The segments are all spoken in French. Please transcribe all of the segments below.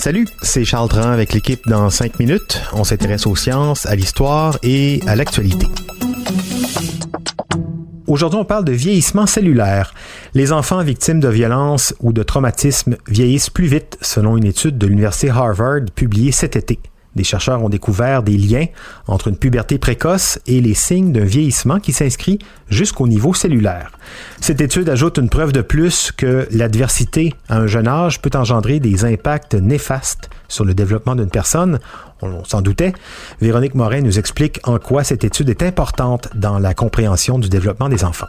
Salut, c'est Charles Dran avec l'équipe dans 5 minutes. On s'intéresse aux sciences, à l'histoire et à l'actualité. Aujourd'hui, on parle de vieillissement cellulaire. Les enfants victimes de violences ou de traumatismes vieillissent plus vite, selon une étude de l'Université Harvard publiée cet été. Des chercheurs ont découvert des liens entre une puberté précoce et les signes d'un vieillissement qui s'inscrit jusqu'au niveau cellulaire. Cette étude ajoute une preuve de plus que l'adversité à un jeune âge peut engendrer des impacts néfastes sur le développement d'une personne. On s'en doutait. Véronique Morin nous explique en quoi cette étude est importante dans la compréhension du développement des enfants.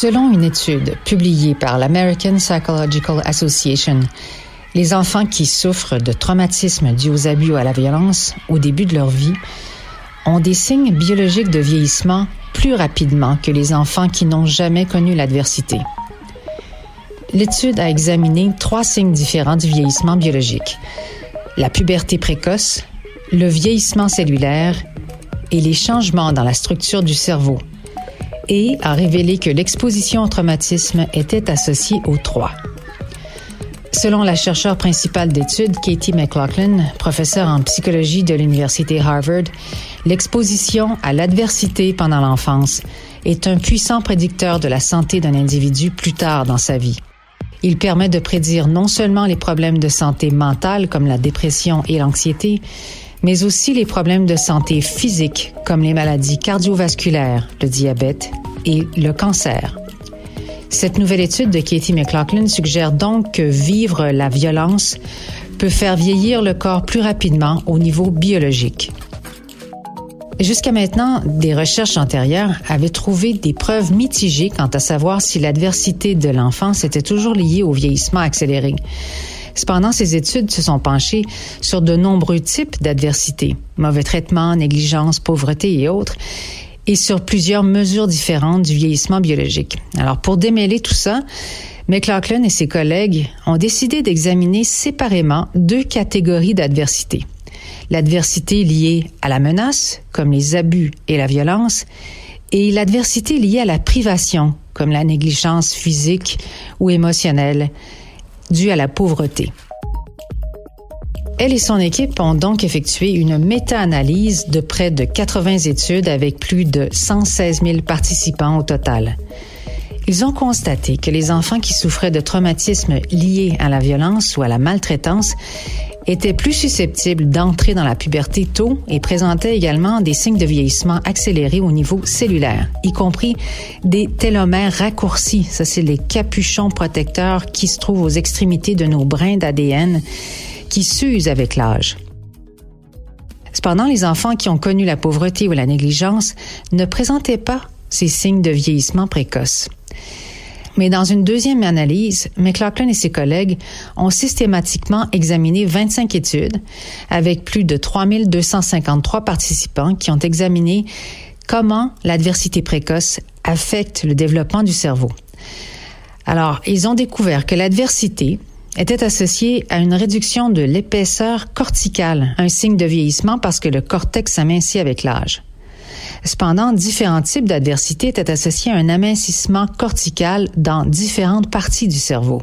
Selon une étude publiée par l'American Psychological Association, les enfants qui souffrent de traumatismes dus aux abus ou à la violence au début de leur vie ont des signes biologiques de vieillissement plus rapidement que les enfants qui n'ont jamais connu l'adversité. L'étude a examiné trois signes différents du vieillissement biologique. La puberté précoce, le vieillissement cellulaire et les changements dans la structure du cerveau et a révélé que l'exposition au traumatisme était associée aux trois. Selon la chercheure principale d'études, Katie McLaughlin, professeure en psychologie de l'Université Harvard, l'exposition à l'adversité pendant l'enfance est un puissant prédicteur de la santé d'un individu plus tard dans sa vie. Il permet de prédire non seulement les problèmes de santé mentale comme la dépression et l'anxiété, mais aussi les problèmes de santé physique comme les maladies cardiovasculaires, le diabète et le cancer. Cette nouvelle étude de Katie McLaughlin suggère donc que vivre la violence peut faire vieillir le corps plus rapidement au niveau biologique. Jusqu'à maintenant, des recherches antérieures avaient trouvé des preuves mitigées quant à savoir si l'adversité de l'enfance était toujours liée au vieillissement accéléré. Cependant, ces études se sont penchées sur de nombreux types d'adversité, mauvais traitement, négligence, pauvreté et autres, et sur plusieurs mesures différentes du vieillissement biologique. Alors, pour démêler tout ça, McLaughlin et ses collègues ont décidé d'examiner séparément deux catégories d'adversité. L'adversité liée à la menace, comme les abus et la violence, et l'adversité liée à la privation, comme la négligence physique ou émotionnelle, due à la pauvreté. Elle et son équipe ont donc effectué une méta-analyse de près de 80 études avec plus de 116 000 participants au total. Ils ont constaté que les enfants qui souffraient de traumatismes liés à la violence ou à la maltraitance étaient plus susceptibles d'entrer dans la puberté tôt et présentaient également des signes de vieillissement accéléré au niveau cellulaire, y compris des télomères raccourcis. Ça, c'est les capuchons protecteurs qui se trouvent aux extrémités de nos brins d'ADN qui s'usent avec l'âge. Cependant, les enfants qui ont connu la pauvreté ou la négligence ne présentaient pas ces signes de vieillissement précoce. Mais dans une deuxième analyse, McLaughlin et ses collègues ont systématiquement examiné 25 études avec plus de 3253 participants qui ont examiné comment l'adversité précoce affecte le développement du cerveau. Alors, ils ont découvert que l'adversité était associée à une réduction de l'épaisseur corticale, un signe de vieillissement parce que le cortex s'amincit avec l'âge. Cependant, différents types d'adversité étaient associés à un amincissement cortical dans différentes parties du cerveau.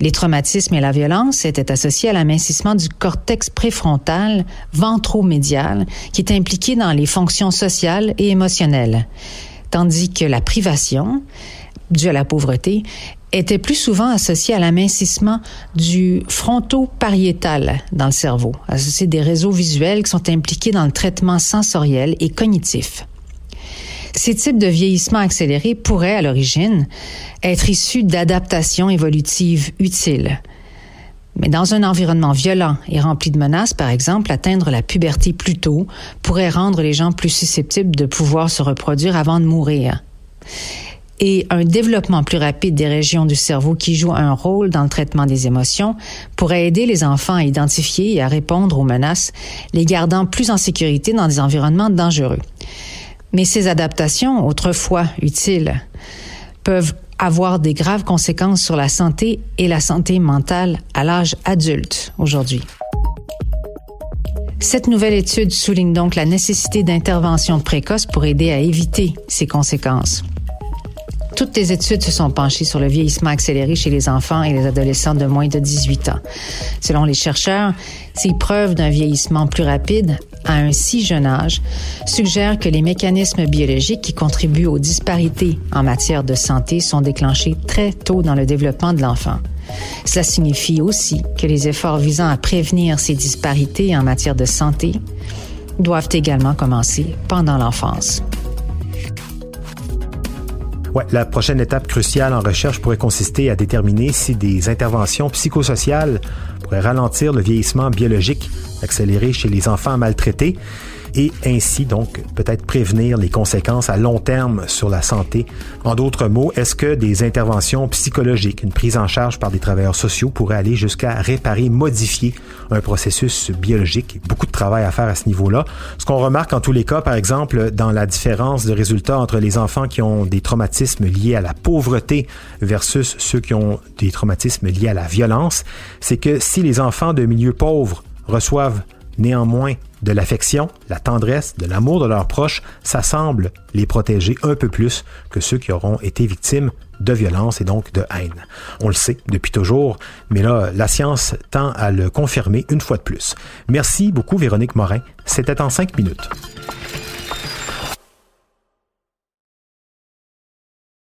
Les traumatismes et la violence étaient associés à l'amincissement du cortex préfrontal ventromédial qui est impliqué dans les fonctions sociales et émotionnelles, tandis que la privation, due à la pauvreté, était plus souvent associé à l'amincissement du fronto-pariétal dans le cerveau. C'est des réseaux visuels qui sont impliqués dans le traitement sensoriel et cognitif. Ces types de vieillissement accéléré pourraient, à l'origine, être issus d'adaptations évolutives utiles. Mais dans un environnement violent et rempli de menaces, par exemple, atteindre la puberté plus tôt pourrait rendre les gens plus susceptibles de pouvoir se reproduire avant de mourir et un développement plus rapide des régions du cerveau qui jouent un rôle dans le traitement des émotions pourrait aider les enfants à identifier et à répondre aux menaces, les gardant plus en sécurité dans des environnements dangereux. Mais ces adaptations, autrefois utiles, peuvent avoir des graves conséquences sur la santé et la santé mentale à l'âge adulte aujourd'hui. Cette nouvelle étude souligne donc la nécessité d'intervention précoce pour aider à éviter ces conséquences. Toutes les études se sont penchées sur le vieillissement accéléré chez les enfants et les adolescents de moins de 18 ans. Selon les chercheurs, ces preuves d'un vieillissement plus rapide à un si jeune âge suggèrent que les mécanismes biologiques qui contribuent aux disparités en matière de santé sont déclenchés très tôt dans le développement de l'enfant. Cela signifie aussi que les efforts visant à prévenir ces disparités en matière de santé doivent également commencer pendant l'enfance. Ouais, la prochaine étape cruciale en recherche pourrait consister à déterminer si des interventions psychosociales pourraient ralentir le vieillissement biologique accéléré chez les enfants maltraités et ainsi donc peut-être prévenir les conséquences à long terme sur la santé. En d'autres mots, est-ce que des interventions psychologiques, une prise en charge par des travailleurs sociaux pourraient aller jusqu'à réparer, modifier un processus biologique? Beaucoup de travail à faire à ce niveau-là. Ce qu'on remarque en tous les cas, par exemple, dans la différence de résultats entre les enfants qui ont des traumatismes liés à la pauvreté versus ceux qui ont des traumatismes liés à la violence, c'est que si les enfants de milieux pauvres reçoivent néanmoins de l'affection, la tendresse, de l'amour de leurs proches, ça semble les protéger un peu plus que ceux qui auront été victimes de violence et donc de haine. On le sait depuis toujours, mais là, la science tend à le confirmer une fois de plus. Merci beaucoup, Véronique Morin. C'était en cinq minutes.